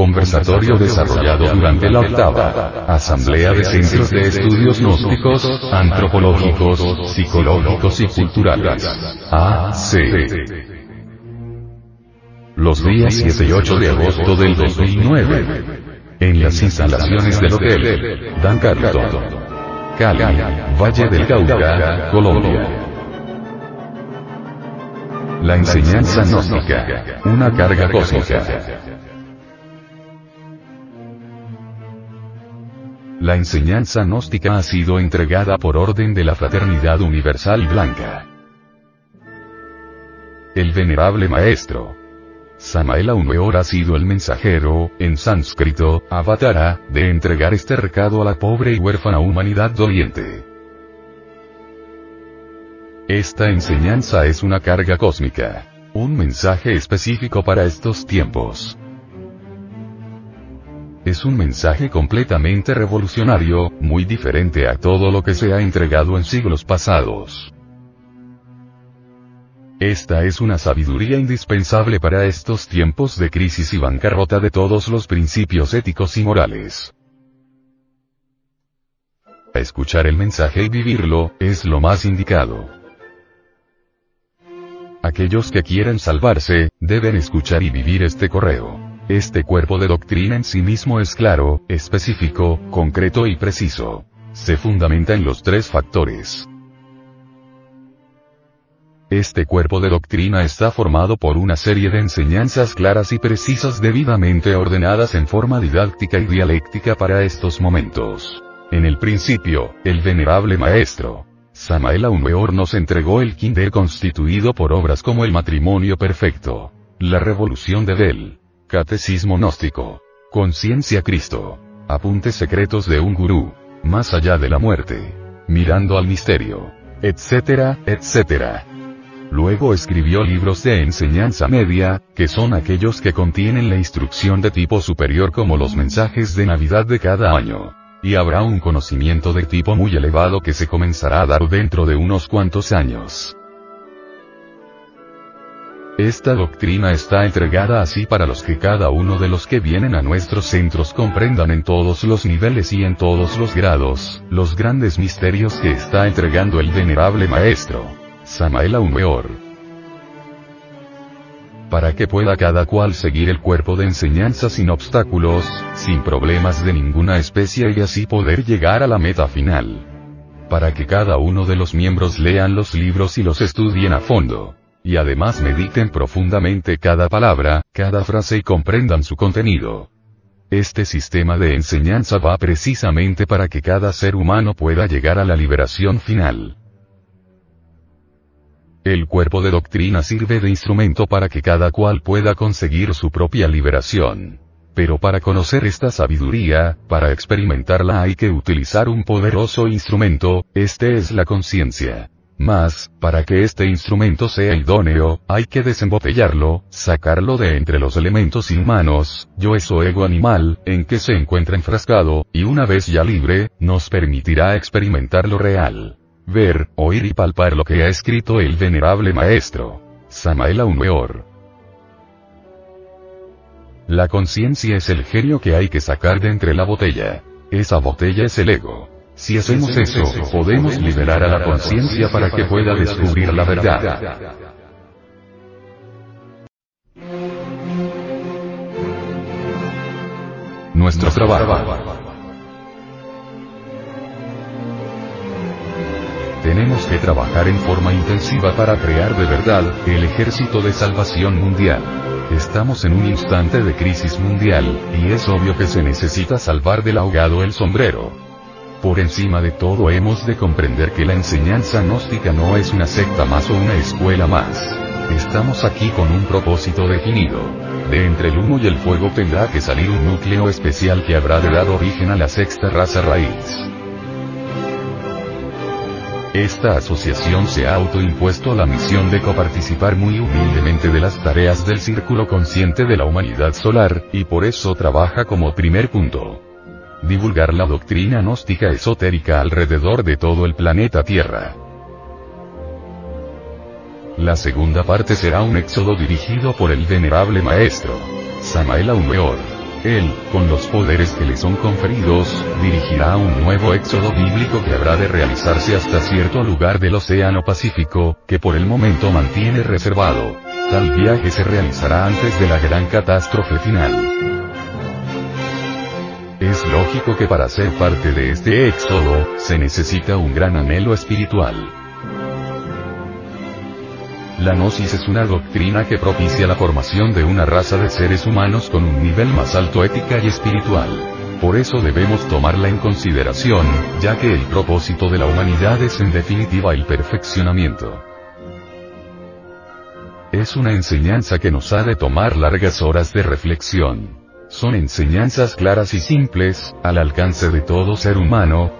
Conversatorio desarrollado durante la octava Asamblea de Centros de Estudios Gnósticos, Antropológicos, Psicológicos y Culturales. AC. Los días 7 y 8 de agosto del 2009. En las instalaciones del Hotel Dan Carlton. Cali, Valle del Cauca, Colombia. La enseñanza gnóstica. Una carga cósmica. La enseñanza gnóstica ha sido entregada por orden de la Fraternidad Universal Blanca. El venerable maestro. Samael Aumeor ha sido el mensajero, en sánscrito, avatara, de entregar este recado a la pobre y huérfana humanidad doliente. Esta enseñanza es una carga cósmica. Un mensaje específico para estos tiempos. Es un mensaje completamente revolucionario, muy diferente a todo lo que se ha entregado en siglos pasados. Esta es una sabiduría indispensable para estos tiempos de crisis y bancarrota de todos los principios éticos y morales. Escuchar el mensaje y vivirlo, es lo más indicado. Aquellos que quieren salvarse, deben escuchar y vivir este correo. Este cuerpo de doctrina en sí mismo es claro, específico, concreto y preciso. Se fundamenta en los tres factores. Este cuerpo de doctrina está formado por una serie de enseñanzas claras y precisas debidamente ordenadas en forma didáctica y dialéctica para estos momentos. En el principio, el venerable maestro, Samael Aumeor nos entregó el Kinder constituido por obras como el matrimonio perfecto, la revolución de Bell, catecismo gnóstico, conciencia Cristo, apuntes secretos de un gurú, más allá de la muerte, mirando al misterio, etcétera, etcétera. Luego escribió libros de enseñanza media, que son aquellos que contienen la instrucción de tipo superior como los mensajes de Navidad de cada año. Y habrá un conocimiento de tipo muy elevado que se comenzará a dar dentro de unos cuantos años. Esta doctrina está entregada así para los que cada uno de los que vienen a nuestros centros comprendan en todos los niveles y en todos los grados, los grandes misterios que está entregando el venerable maestro. Samael Aumeor para que pueda cada cual seguir el cuerpo de enseñanza sin obstáculos, sin problemas de ninguna especie y así poder llegar a la meta final. Para que cada uno de los miembros lean los libros y los estudien a fondo. Y además mediten profundamente cada palabra, cada frase y comprendan su contenido. Este sistema de enseñanza va precisamente para que cada ser humano pueda llegar a la liberación final. El cuerpo de doctrina sirve de instrumento para que cada cual pueda conseguir su propia liberación. Pero para conocer esta sabiduría, para experimentarla hay que utilizar un poderoso instrumento, este es la conciencia. Más, para que este instrumento sea idóneo, hay que desembotellarlo, sacarlo de entre los elementos inhumanos, yo eso ego animal, en que se encuentra enfrascado, y una vez ya libre, nos permitirá experimentar lo real ver, oír y palpar lo que ha escrito el venerable maestro. Samael Aumeor. La conciencia es el genio que hay que sacar de entre la botella. Esa botella es el ego. Si hacemos eso, podemos liberar a la conciencia para que pueda descubrir la verdad. Nuestro trabajo. Tenemos que trabajar en forma intensiva para crear de verdad, el ejército de salvación mundial. Estamos en un instante de crisis mundial, y es obvio que se necesita salvar del ahogado el sombrero. Por encima de todo hemos de comprender que la enseñanza gnóstica no es una secta más o una escuela más. Estamos aquí con un propósito definido. De entre el humo y el fuego tendrá que salir un núcleo especial que habrá de dar origen a la sexta raza raíz. Esta asociación se ha autoimpuesto la misión de coparticipar muy humildemente de las tareas del círculo consciente de la humanidad solar, y por eso trabaja como primer punto. Divulgar la doctrina gnóstica esotérica alrededor de todo el planeta Tierra. La segunda parte será un éxodo dirigido por el venerable maestro, Samael Aumeor. Él, con los poderes que le son conferidos, dirigirá un nuevo éxodo bíblico que habrá de realizarse hasta cierto lugar del Océano Pacífico, que por el momento mantiene reservado. Tal viaje se realizará antes de la gran catástrofe final. Es lógico que para ser parte de este éxodo, se necesita un gran anhelo espiritual. La gnosis es una doctrina que propicia la formación de una raza de seres humanos con un nivel más alto ética y espiritual. Por eso debemos tomarla en consideración, ya que el propósito de la humanidad es en definitiva el perfeccionamiento. Es una enseñanza que nos ha de tomar largas horas de reflexión. Son enseñanzas claras y simples, al alcance de todo ser humano,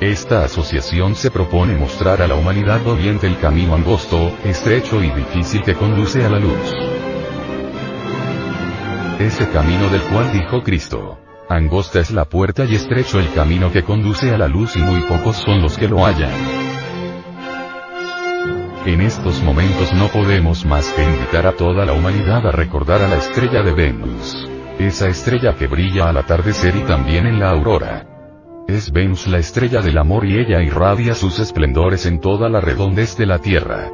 esta asociación se propone mostrar a la humanidad doliente el camino angosto, estrecho y difícil que conduce a la luz. Ese camino del cual dijo Cristo. Angosta es la puerta y estrecho el camino que conduce a la luz y muy pocos son los que lo hallan. En estos momentos no podemos más que invitar a toda la humanidad a recordar a la estrella de Venus. Esa estrella que brilla al atardecer y también en la aurora. Es Venus la estrella del amor y ella irradia sus esplendores en toda la redondez de la Tierra.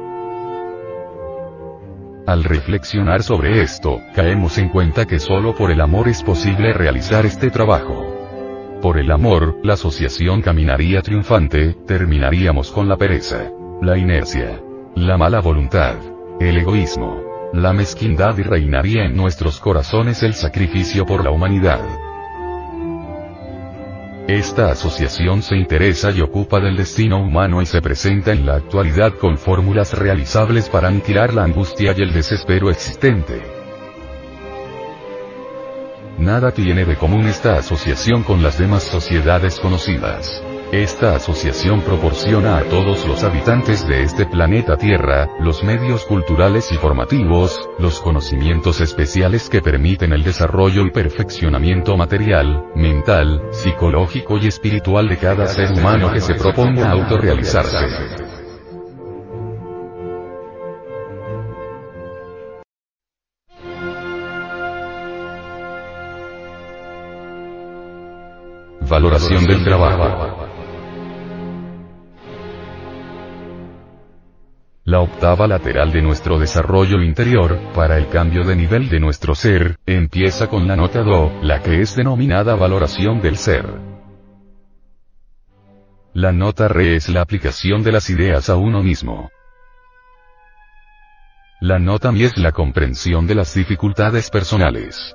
Al reflexionar sobre esto, caemos en cuenta que solo por el amor es posible realizar este trabajo. Por el amor, la asociación caminaría triunfante, terminaríamos con la pereza, la inercia, la mala voluntad, el egoísmo, la mezquindad y reinaría en nuestros corazones el sacrificio por la humanidad. Esta asociación se interesa y ocupa del destino humano y se presenta en la actualidad con fórmulas realizables para aniquilar la angustia y el desespero existente. Nada tiene de común esta asociación con las demás sociedades conocidas. Esta asociación proporciona a todos los habitantes de este planeta Tierra, los medios culturales y formativos, los conocimientos especiales que permiten el desarrollo y perfeccionamiento material, mental, psicológico y espiritual de cada ser humano que se proponga autorrealizarse. Valoración del trabajo. La octava lateral de nuestro desarrollo interior, para el cambio de nivel de nuestro ser, empieza con la nota Do, la que es denominada valoración del ser. La nota Re es la aplicación de las ideas a uno mismo. La nota Mi es la comprensión de las dificultades personales.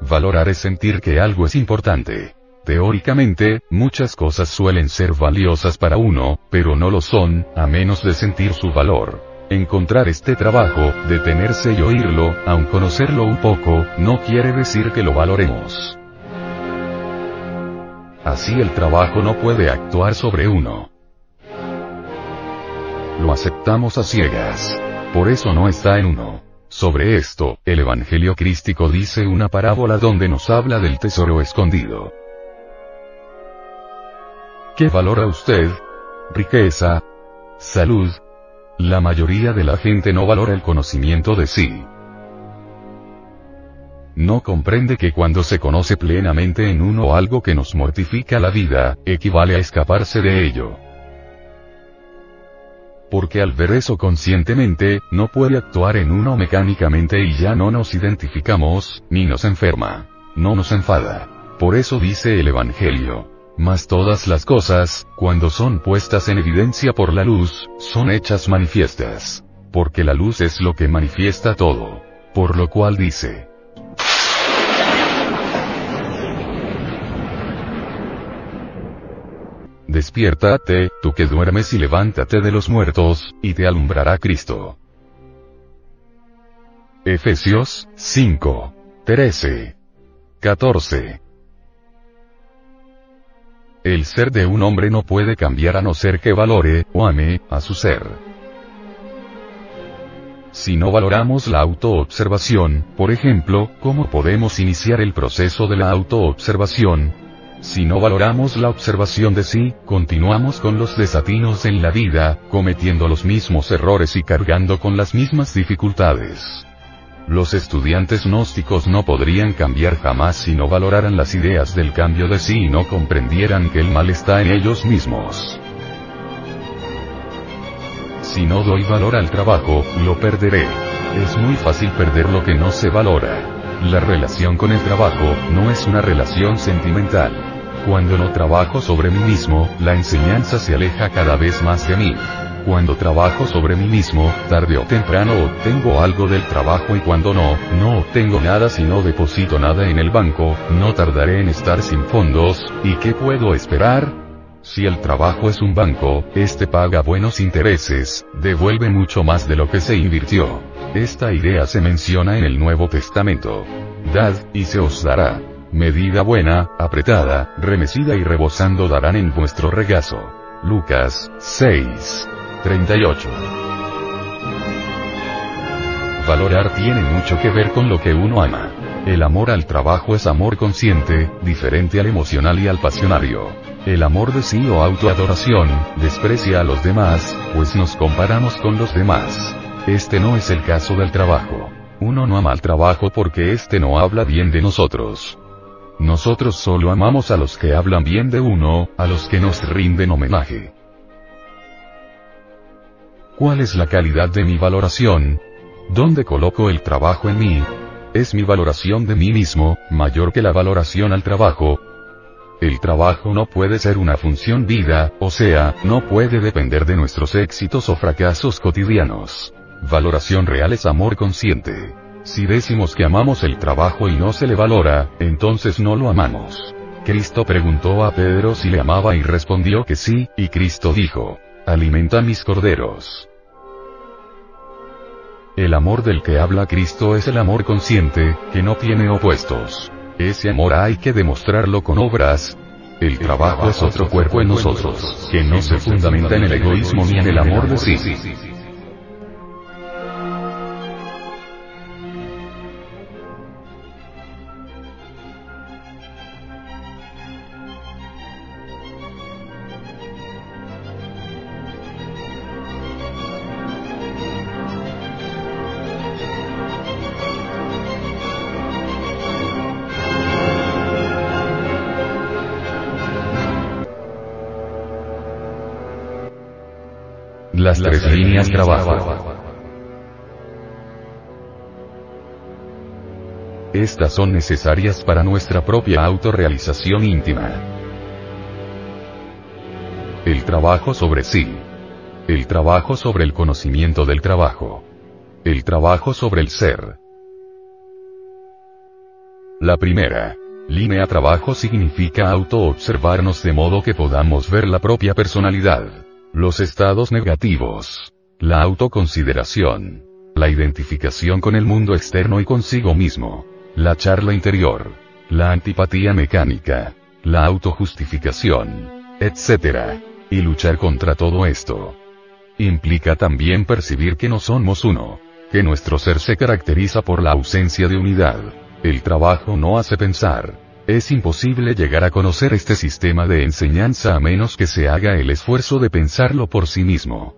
Valorar es sentir que algo es importante. Teóricamente, muchas cosas suelen ser valiosas para uno, pero no lo son, a menos de sentir su valor. Encontrar este trabajo, detenerse y oírlo, aun conocerlo un poco, no quiere decir que lo valoremos. Así el trabajo no puede actuar sobre uno. Lo aceptamos a ciegas. Por eso no está en uno. Sobre esto, el Evangelio crístico dice una parábola donde nos habla del tesoro escondido. ¿Qué valora usted? Riqueza. Salud. La mayoría de la gente no valora el conocimiento de sí. No comprende que cuando se conoce plenamente en uno algo que nos mortifica la vida, equivale a escaparse de ello. Porque al ver eso conscientemente, no puede actuar en uno mecánicamente y ya no nos identificamos, ni nos enferma. No nos enfada. Por eso dice el Evangelio. Mas todas las cosas, cuando son puestas en evidencia por la luz, son hechas manifiestas. Porque la luz es lo que manifiesta todo. Por lo cual dice, Despiértate, tú que duermes y levántate de los muertos, y te alumbrará Cristo. Efesios 5. 13. 14. El ser de un hombre no puede cambiar a no ser que valore, o ame, a su ser. Si no valoramos la autoobservación, por ejemplo, ¿cómo podemos iniciar el proceso de la autoobservación? Si no valoramos la observación de sí, continuamos con los desatinos en la vida, cometiendo los mismos errores y cargando con las mismas dificultades. Los estudiantes gnósticos no podrían cambiar jamás si no valoraran las ideas del cambio de sí y no comprendieran que el mal está en ellos mismos. Si no doy valor al trabajo, lo perderé. Es muy fácil perder lo que no se valora. La relación con el trabajo, no es una relación sentimental. Cuando no trabajo sobre mí mismo, la enseñanza se aleja cada vez más de mí. Cuando trabajo sobre mí mismo, tarde o temprano obtengo algo del trabajo y cuando no, no obtengo nada si no deposito nada en el banco, no tardaré en estar sin fondos, ¿y qué puedo esperar? Si el trabajo es un banco, este paga buenos intereses, devuelve mucho más de lo que se invirtió. Esta idea se menciona en el Nuevo Testamento. Dad, y se os dará. Medida buena, apretada, remecida y rebosando darán en vuestro regazo. Lucas 6. 38. Valorar tiene mucho que ver con lo que uno ama. El amor al trabajo es amor consciente, diferente al emocional y al pasionario. El amor de sí o autoadoración, desprecia a los demás, pues nos comparamos con los demás. Este no es el caso del trabajo. Uno no ama al trabajo porque este no habla bien de nosotros. Nosotros solo amamos a los que hablan bien de uno, a los que nos rinden homenaje. ¿Cuál es la calidad de mi valoración? ¿Dónde coloco el trabajo en mí? ¿Es mi valoración de mí mismo, mayor que la valoración al trabajo? El trabajo no puede ser una función vida, o sea, no puede depender de nuestros éxitos o fracasos cotidianos. Valoración real es amor consciente. Si decimos que amamos el trabajo y no se le valora, entonces no lo amamos. Cristo preguntó a Pedro si le amaba y respondió que sí, y Cristo dijo, alimenta mis corderos. El amor del que habla Cristo es el amor consciente, que no tiene opuestos. Ese amor hay que demostrarlo con obras. El trabajo es otro cuerpo en nosotros, que no se fundamenta en el egoísmo ni en el amor de sí. Tres líneas trabajo. Estas son necesarias para nuestra propia autorrealización íntima. El trabajo sobre sí. El trabajo sobre el conocimiento del trabajo. El trabajo sobre el ser. La primera. Línea trabajo significa auto-observarnos de modo que podamos ver la propia personalidad. Los estados negativos. La autoconsideración. La identificación con el mundo externo y consigo mismo. La charla interior. La antipatía mecánica. La autojustificación. Etc. Y luchar contra todo esto. Implica también percibir que no somos uno. Que nuestro ser se caracteriza por la ausencia de unidad. El trabajo no hace pensar, es imposible llegar a conocer este sistema de enseñanza a menos que se haga el esfuerzo de pensarlo por sí mismo.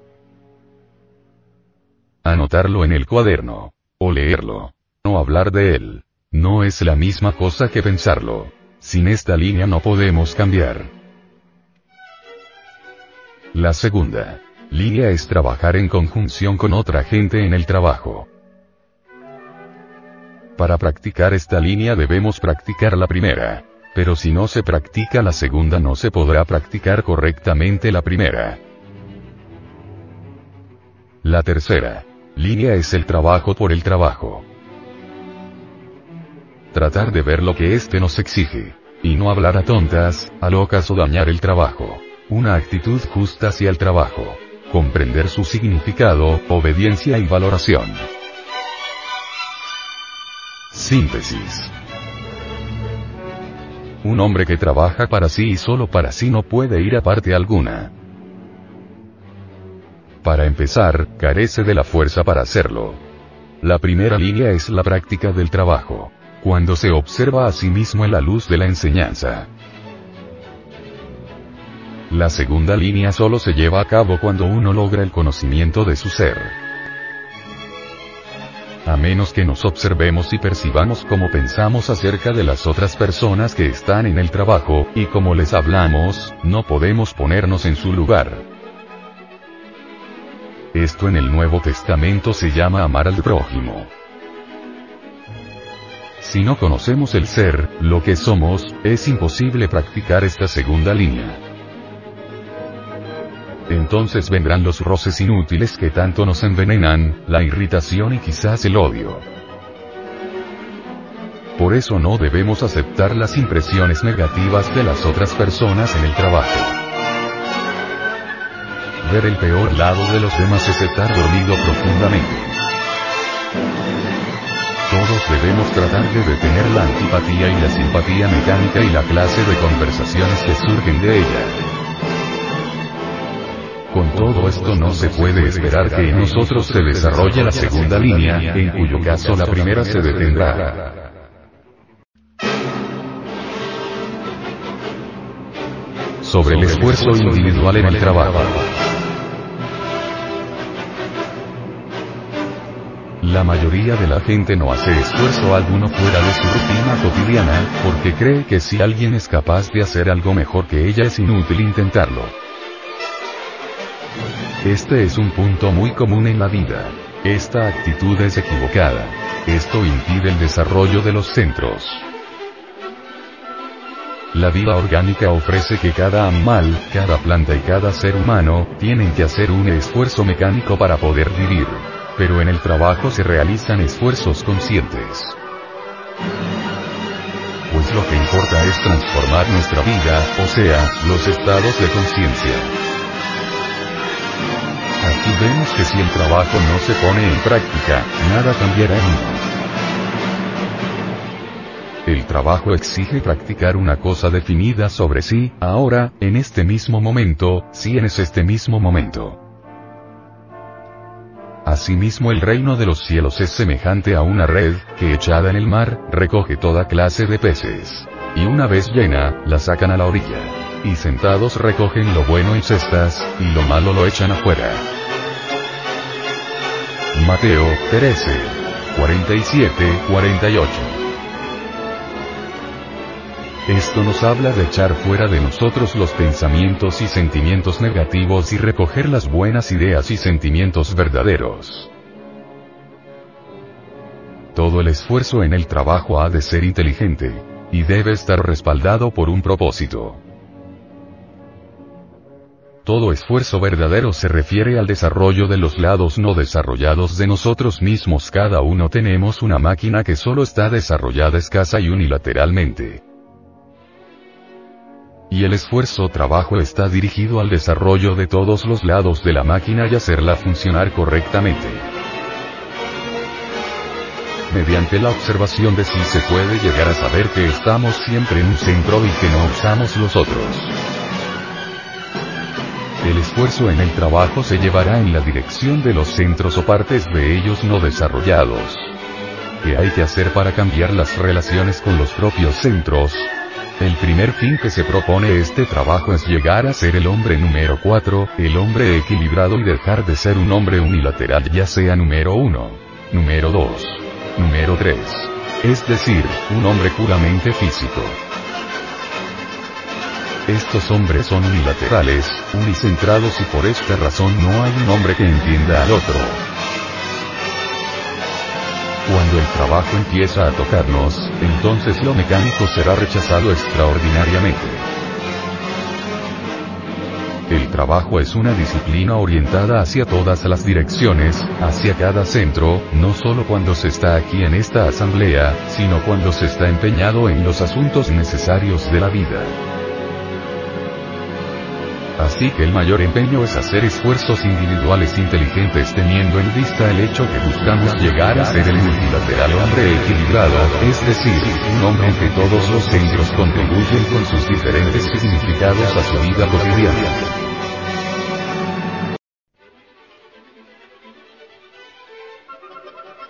Anotarlo en el cuaderno. O leerlo. O hablar de él. No es la misma cosa que pensarlo. Sin esta línea no podemos cambiar. La segunda línea es trabajar en conjunción con otra gente en el trabajo. Para practicar esta línea debemos practicar la primera. Pero si no se practica la segunda no se podrá practicar correctamente la primera. La tercera línea es el trabajo por el trabajo. Tratar de ver lo que éste nos exige. Y no hablar a tontas, a locas o dañar el trabajo. Una actitud justa hacia el trabajo. Comprender su significado, obediencia y valoración. Síntesis. Un hombre que trabaja para sí y solo para sí no puede ir a parte alguna. Para empezar, carece de la fuerza para hacerlo. La primera línea es la práctica del trabajo. Cuando se observa a sí mismo en la luz de la enseñanza. La segunda línea solo se lleva a cabo cuando uno logra el conocimiento de su ser. A menos que nos observemos y percibamos cómo pensamos acerca de las otras personas que están en el trabajo, y como les hablamos, no podemos ponernos en su lugar. Esto en el Nuevo Testamento se llama amar al prójimo. Si no conocemos el ser, lo que somos, es imposible practicar esta segunda línea. Entonces vendrán los roces inútiles que tanto nos envenenan, la irritación y quizás el odio. Por eso no debemos aceptar las impresiones negativas de las otras personas en el trabajo. Ver el peor lado de los demás es estar dormido profundamente. Todos debemos tratar de detener la antipatía y la simpatía mecánica y la clase de conversaciones que surgen de ella. Todo esto no se puede esperar que en nosotros se desarrolle la segunda línea, en cuyo caso la primera se detendrá. Sobre el esfuerzo individual en el trabajo. La mayoría de la gente no hace esfuerzo alguno fuera de su rutina cotidiana, porque cree que si alguien es capaz de hacer algo mejor que ella es inútil intentarlo. Este es un punto muy común en la vida. Esta actitud es equivocada. Esto impide el desarrollo de los centros. La vida orgánica ofrece que cada animal, cada planta y cada ser humano, tienen que hacer un esfuerzo mecánico para poder vivir. Pero en el trabajo se realizan esfuerzos conscientes. Pues lo que importa es transformar nuestra vida, o sea, los estados de conciencia. Vemos que si el trabajo no se pone en práctica, nada cambiará. El trabajo exige practicar una cosa definida sobre sí, ahora, en este mismo momento, si en este mismo momento. Asimismo el reino de los cielos es semejante a una red, que echada en el mar, recoge toda clase de peces. Y una vez llena, la sacan a la orilla y sentados recogen lo bueno en cestas, y lo malo lo echan afuera. Mateo 13. 47-48. Esto nos habla de echar fuera de nosotros los pensamientos y sentimientos negativos y recoger las buenas ideas y sentimientos verdaderos. Todo el esfuerzo en el trabajo ha de ser inteligente, y debe estar respaldado por un propósito. Todo esfuerzo verdadero se refiere al desarrollo de los lados no desarrollados de nosotros mismos. Cada uno tenemos una máquina que solo está desarrollada escasa y unilateralmente. Y el esfuerzo trabajo está dirigido al desarrollo de todos los lados de la máquina y hacerla funcionar correctamente. Mediante la observación de si se puede llegar a saber que estamos siempre en un centro y que no usamos los otros. El esfuerzo en el trabajo se llevará en la dirección de los centros o partes de ellos no desarrollados. ¿Qué hay que hacer para cambiar las relaciones con los propios centros? El primer fin que se propone este trabajo es llegar a ser el hombre número 4, el hombre equilibrado y dejar de ser un hombre unilateral ya sea número 1, número 2, número 3. Es decir, un hombre puramente físico. Estos hombres son unilaterales, unicentrados y por esta razón no hay un hombre que entienda al otro. Cuando el trabajo empieza a tocarnos, entonces lo mecánico será rechazado extraordinariamente. El trabajo es una disciplina orientada hacia todas las direcciones, hacia cada centro, no solo cuando se está aquí en esta asamblea, sino cuando se está empeñado en los asuntos necesarios de la vida. Así que el mayor empeño es hacer esfuerzos individuales inteligentes teniendo en vista el hecho que buscamos llegar a ser el multilateral hombre equilibrado, es decir, un hombre en que todos los centros contribuyen con sus diferentes significados a su vida cotidiana.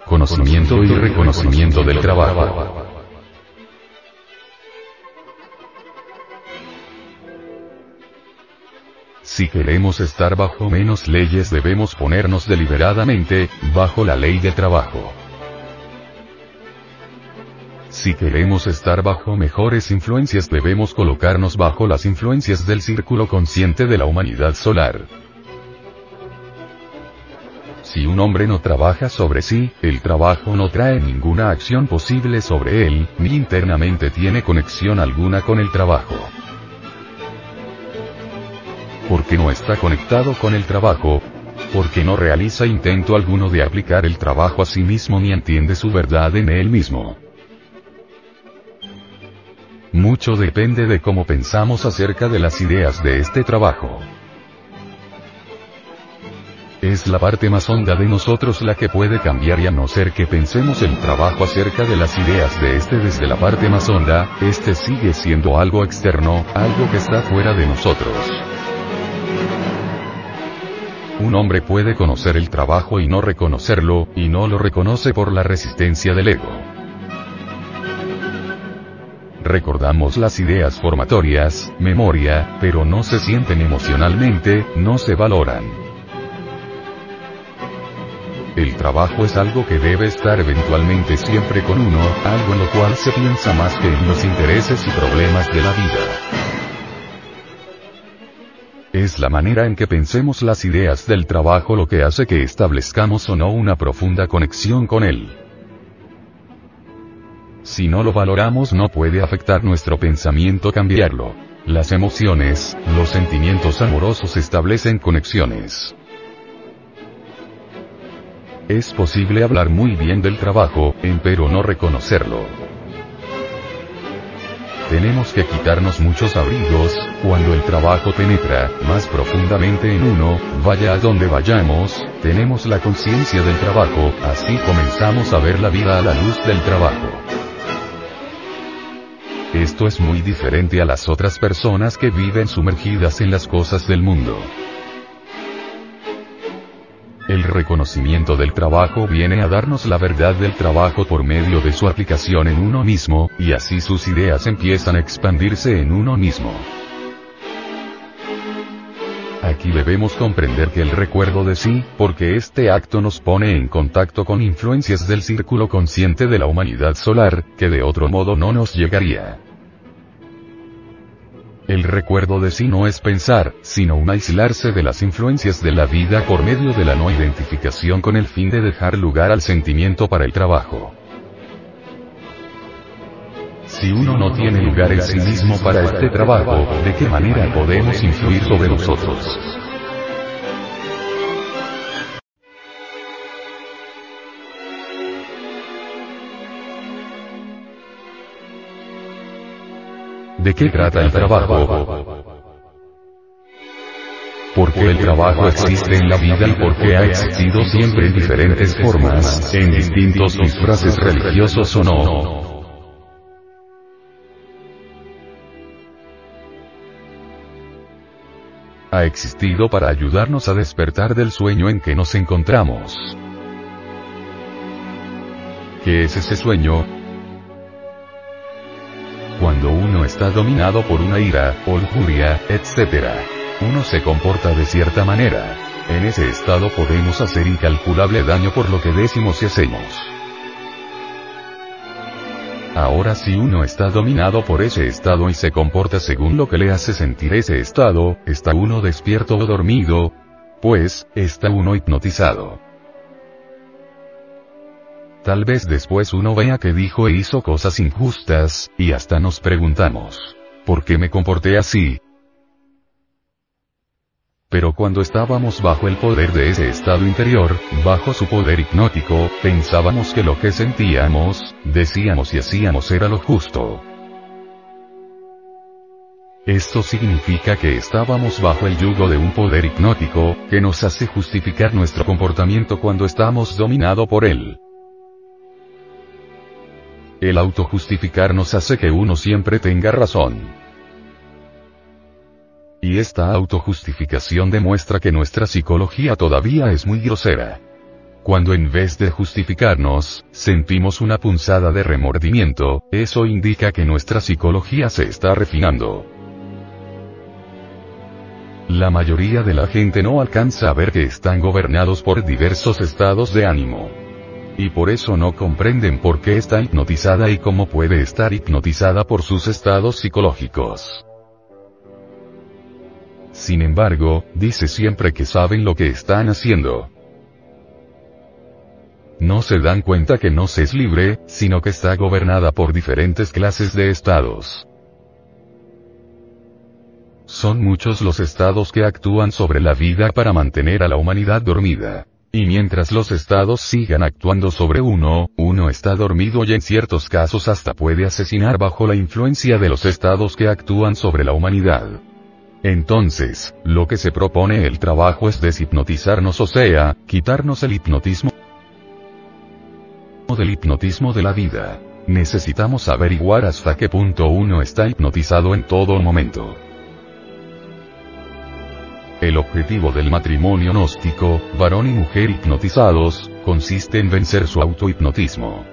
Conocimiento y reconocimiento del trabajo. Si queremos estar bajo menos leyes debemos ponernos deliberadamente, bajo la ley de trabajo. Si queremos estar bajo mejores influencias debemos colocarnos bajo las influencias del círculo consciente de la humanidad solar. Si un hombre no trabaja sobre sí, el trabajo no trae ninguna acción posible sobre él, ni internamente tiene conexión alguna con el trabajo. Porque no está conectado con el trabajo, porque no realiza intento alguno de aplicar el trabajo a sí mismo ni entiende su verdad en él mismo. Mucho depende de cómo pensamos acerca de las ideas de este trabajo. Es la parte más honda de nosotros la que puede cambiar y a no ser que pensemos el trabajo acerca de las ideas de este desde la parte más honda, este sigue siendo algo externo, algo que está fuera de nosotros. Un hombre puede conocer el trabajo y no reconocerlo, y no lo reconoce por la resistencia del ego. Recordamos las ideas formatorias, memoria, pero no se sienten emocionalmente, no se valoran. El trabajo es algo que debe estar eventualmente siempre con uno, algo en lo cual se piensa más que en los intereses y problemas de la vida. Es la manera en que pensemos las ideas del trabajo lo que hace que establezcamos o no una profunda conexión con él. Si no lo valoramos no puede afectar nuestro pensamiento cambiarlo. Las emociones, los sentimientos amorosos establecen conexiones. Es posible hablar muy bien del trabajo, pero no reconocerlo. Tenemos que quitarnos muchos abrigos, cuando el trabajo penetra, más profundamente en uno, vaya a donde vayamos, tenemos la conciencia del trabajo, así comenzamos a ver la vida a la luz del trabajo. Esto es muy diferente a las otras personas que viven sumergidas en las cosas del mundo. El reconocimiento del trabajo viene a darnos la verdad del trabajo por medio de su aplicación en uno mismo, y así sus ideas empiezan a expandirse en uno mismo. Aquí debemos comprender que el recuerdo de sí, porque este acto nos pone en contacto con influencias del círculo consciente de la humanidad solar, que de otro modo no nos llegaría. El recuerdo de sí no es pensar, sino un aislarse de las influencias de la vida por medio de la no identificación con el fin de dejar lugar al sentimiento para el trabajo. Si uno no tiene lugar en sí mismo para este trabajo, ¿de qué manera podemos influir sobre nosotros? ¿De qué trata el trabajo? ¿Por qué el trabajo existe en la vida y por qué ha existido siempre en diferentes formas, en distintos disfraces religiosos o no? Ha existido para ayudarnos a despertar del sueño en que nos encontramos. ¿Qué es ese sueño? Cuando uno está dominado por una ira, o etc. Uno se comporta de cierta manera. En ese estado podemos hacer incalculable daño por lo que decimos y hacemos. Ahora si uno está dominado por ese estado y se comporta según lo que le hace sentir ese estado, ¿está uno despierto o dormido? Pues, está uno hipnotizado. Tal vez después uno vea que dijo e hizo cosas injustas, y hasta nos preguntamos, ¿por qué me comporté así? Pero cuando estábamos bajo el poder de ese estado interior, bajo su poder hipnótico, pensábamos que lo que sentíamos, decíamos y hacíamos era lo justo. Esto significa que estábamos bajo el yugo de un poder hipnótico, que nos hace justificar nuestro comportamiento cuando estamos dominado por él. El autojustificarnos hace que uno siempre tenga razón. Y esta autojustificación demuestra que nuestra psicología todavía es muy grosera. Cuando en vez de justificarnos, sentimos una punzada de remordimiento, eso indica que nuestra psicología se está refinando. La mayoría de la gente no alcanza a ver que están gobernados por diversos estados de ánimo. Y por eso no comprenden por qué está hipnotizada y cómo puede estar hipnotizada por sus estados psicológicos. Sin embargo, dice siempre que saben lo que están haciendo. No se dan cuenta que no se es libre, sino que está gobernada por diferentes clases de estados. Son muchos los estados que actúan sobre la vida para mantener a la humanidad dormida. Y mientras los estados sigan actuando sobre uno, uno está dormido y en ciertos casos hasta puede asesinar bajo la influencia de los estados que actúan sobre la humanidad. Entonces, lo que se propone el trabajo es deshipnotizarnos o sea, quitarnos el hipnotismo del hipnotismo de la vida. Necesitamos averiguar hasta qué punto uno está hipnotizado en todo momento. El objetivo del matrimonio gnóstico, varón y mujer hipnotizados, consiste en vencer su autohipnotismo.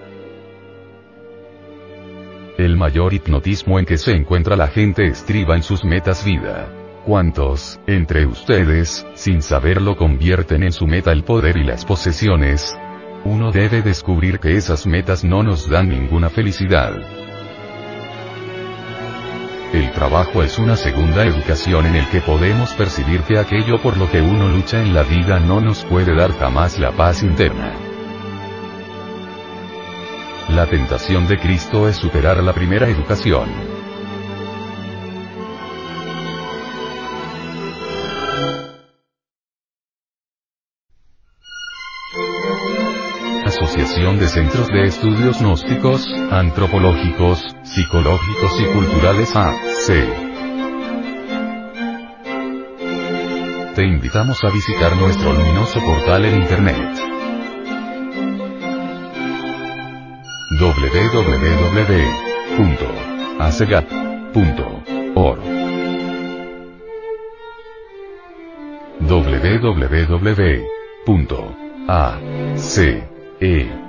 El mayor hipnotismo en que se encuentra la gente estriba en sus metas vida. ¿Cuántos, entre ustedes, sin saberlo convierten en su meta el poder y las posesiones? Uno debe descubrir que esas metas no nos dan ninguna felicidad. El trabajo es una segunda educación en el que podemos percibir que aquello por lo que uno lucha en la vida no nos puede dar jamás la paz interna. La tentación de Cristo es superar la primera educación. De Centros de Estudios Gnósticos, Antropológicos, Psicológicos y Culturales AC. Te invitamos a visitar nuestro luminoso portal en Internet. www.acegap.org www.ac e